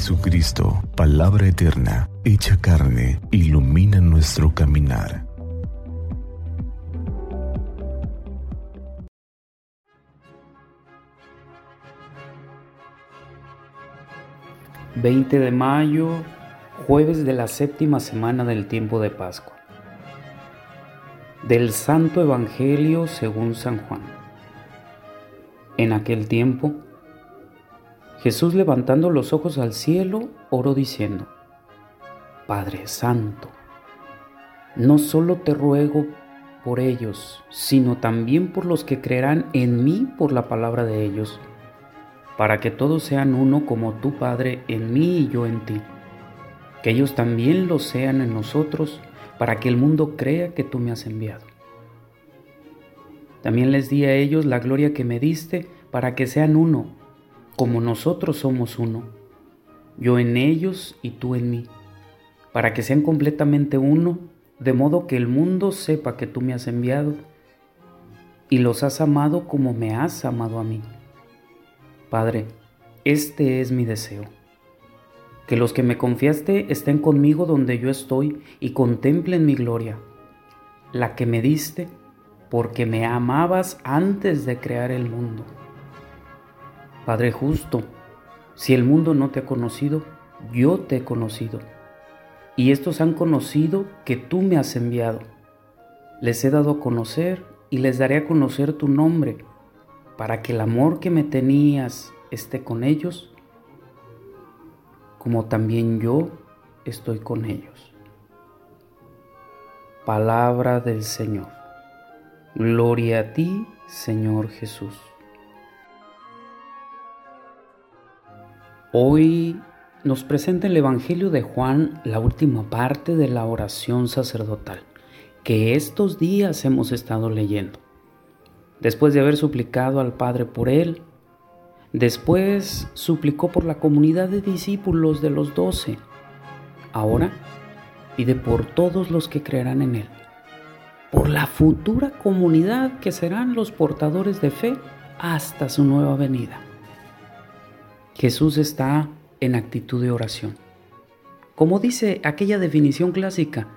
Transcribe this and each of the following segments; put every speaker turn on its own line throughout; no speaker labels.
Jesucristo, palabra eterna, hecha carne, ilumina nuestro caminar.
...20 de mayo, jueves de la séptima semana del tiempo de Pascua. Del Santo Evangelio según San Juan. En aquel tiempo, Jesús levantando los ojos al cielo, oró diciendo, Padre Santo, no solo te ruego por ellos, sino también por los que creerán en mí por la palabra de ellos, para que todos sean uno como tu Padre en mí y yo en ti, que ellos también lo sean en nosotros, para que el mundo crea que tú me has enviado. También les di a ellos la gloria que me diste, para que sean uno como nosotros somos uno, yo en ellos y tú en mí, para que sean completamente uno, de modo que el mundo sepa que tú me has enviado y los has amado como me has amado a mí. Padre, este es mi deseo, que los que me confiaste estén conmigo donde yo estoy y contemplen mi gloria, la que me diste porque me amabas antes de crear el mundo. Padre justo, si el mundo no te ha conocido, yo te he conocido. Y estos han conocido que tú me has enviado. Les he dado a conocer y les daré a conocer tu nombre, para que el amor que me tenías esté con ellos, como también yo estoy con ellos. Palabra del Señor. Gloria a ti, Señor Jesús. Hoy nos presenta el Evangelio de Juan la última parte de la oración sacerdotal que estos días hemos estado leyendo. Después de haber suplicado al Padre por él, después suplicó por la comunidad de discípulos de los doce. Ahora pide por todos los que creerán en él, por la futura comunidad que serán los portadores de fe hasta su nueva venida. Jesús está en actitud de oración. Como dice aquella definición clásica,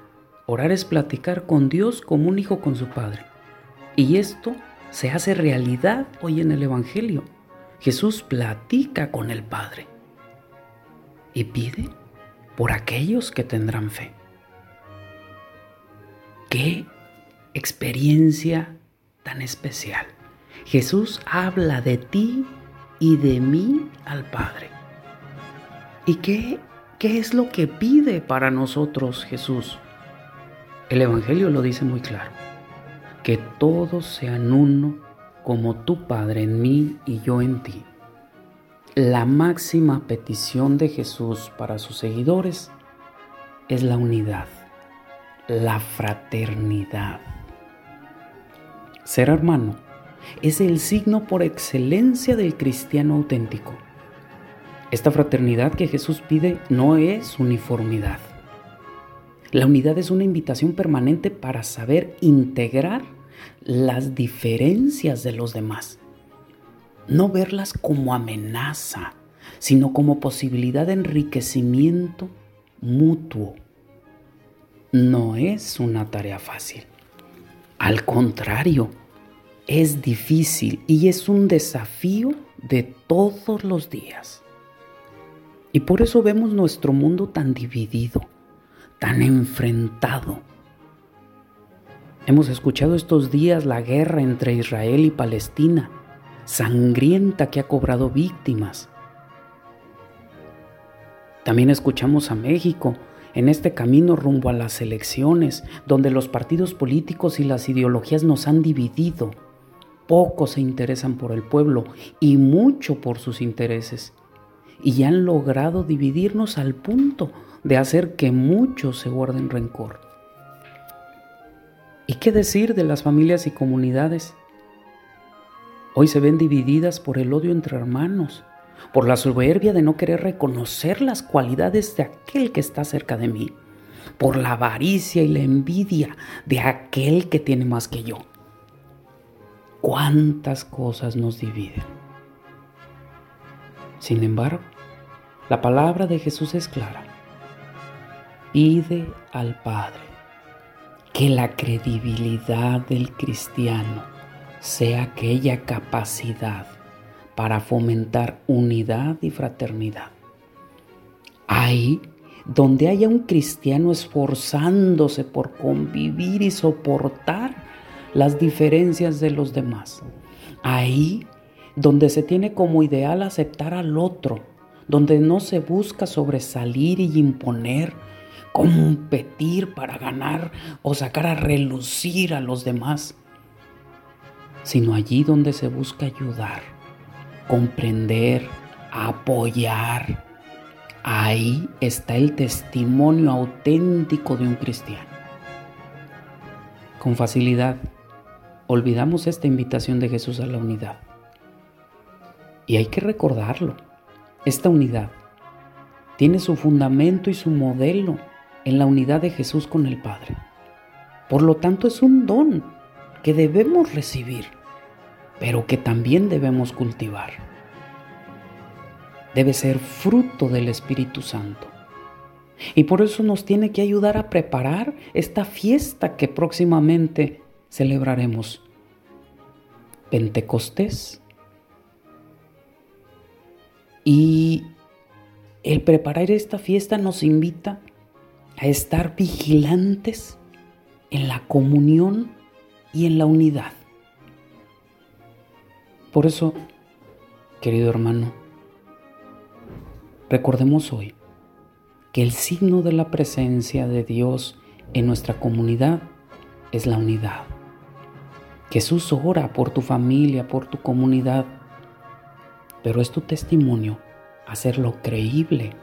orar es platicar con Dios como un hijo con su Padre. Y esto se hace realidad hoy en el Evangelio. Jesús platica con el Padre y pide por aquellos que tendrán fe. ¡Qué experiencia tan especial! Jesús habla de ti y de mí al Padre. ¿Y qué, qué es lo que pide para nosotros Jesús? El Evangelio lo dice muy claro, que todos sean uno como tu Padre en mí y yo en ti. La máxima petición de Jesús para sus seguidores es la unidad, la fraternidad. Ser hermano es el signo por excelencia del cristiano auténtico. Esta fraternidad que Jesús pide no es uniformidad. La unidad es una invitación permanente para saber integrar las diferencias de los demás. No verlas como amenaza, sino como posibilidad de enriquecimiento mutuo. No es una tarea fácil. Al contrario, es difícil y es un desafío de todos los días. Y por eso vemos nuestro mundo tan dividido, tan enfrentado. Hemos escuchado estos días la guerra entre Israel y Palestina, sangrienta que ha cobrado víctimas. También escuchamos a México en este camino rumbo a las elecciones, donde los partidos políticos y las ideologías nos han dividido Pocos se interesan por el pueblo y mucho por sus intereses. Y han logrado dividirnos al punto de hacer que muchos se guarden rencor. ¿Y qué decir de las familias y comunidades? Hoy se ven divididas por el odio entre hermanos, por la soberbia de no querer reconocer las cualidades de aquel que está cerca de mí, por la avaricia y la envidia de aquel que tiene más que yo cuántas cosas nos dividen. Sin embargo, La palabra de Jesús es clara. Pide al Padre que la credibilidad del cristiano sea aquella capacidad para fomentar unidad y fraternidad. Ahí donde haya un cristiano esforzándose por convivir y soportar las diferencias de los demás. Ahí donde se tiene como ideal aceptar al otro, donde no se busca sobresalir y imponer, competir para ganar o sacar a relucir a los demás, sino allí donde se busca ayudar, comprender, apoyar. Ahí está el testimonio auténtico de un cristiano. Con facilidad olvidamos esta invitación de Jesús a la unidad. Y hay que recordarlo. Esta unidad tiene su fundamento y su modelo en la unidad de Jesús con el Padre. Por lo tanto es un don que debemos recibir, pero que también debemos cultivar. Debe ser fruto del Espíritu Santo. Y por eso nos tiene que ayudar a preparar esta fiesta que próximamente celebraremos. Pentecostés. Y el preparar esta fiesta nos invita a estar vigilantes en la comunión y en la unidad. Por eso, querido hermano, recordemos hoy que el signo de la presencia de Dios en nuestra comunidad es la unidad. Jesús ora por tu familia, por tu comunidad, pero es tu testimonio hacerlo creíble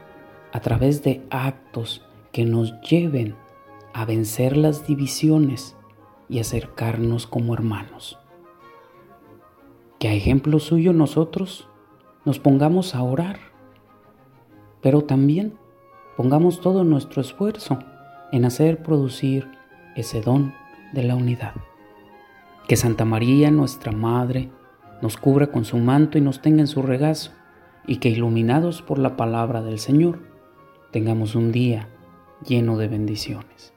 a través de actos que nos lleven a vencer las divisiones y acercarnos como hermanos. Que a ejemplo suyo nosotros nos pongamos a orar, pero también pongamos todo nuestro esfuerzo en hacer producir ese don de la unidad. Que Santa María, nuestra Madre, nos cubra con su manto y nos tenga en su regazo, y que iluminados por la palabra del Señor, tengamos un día lleno de bendiciones.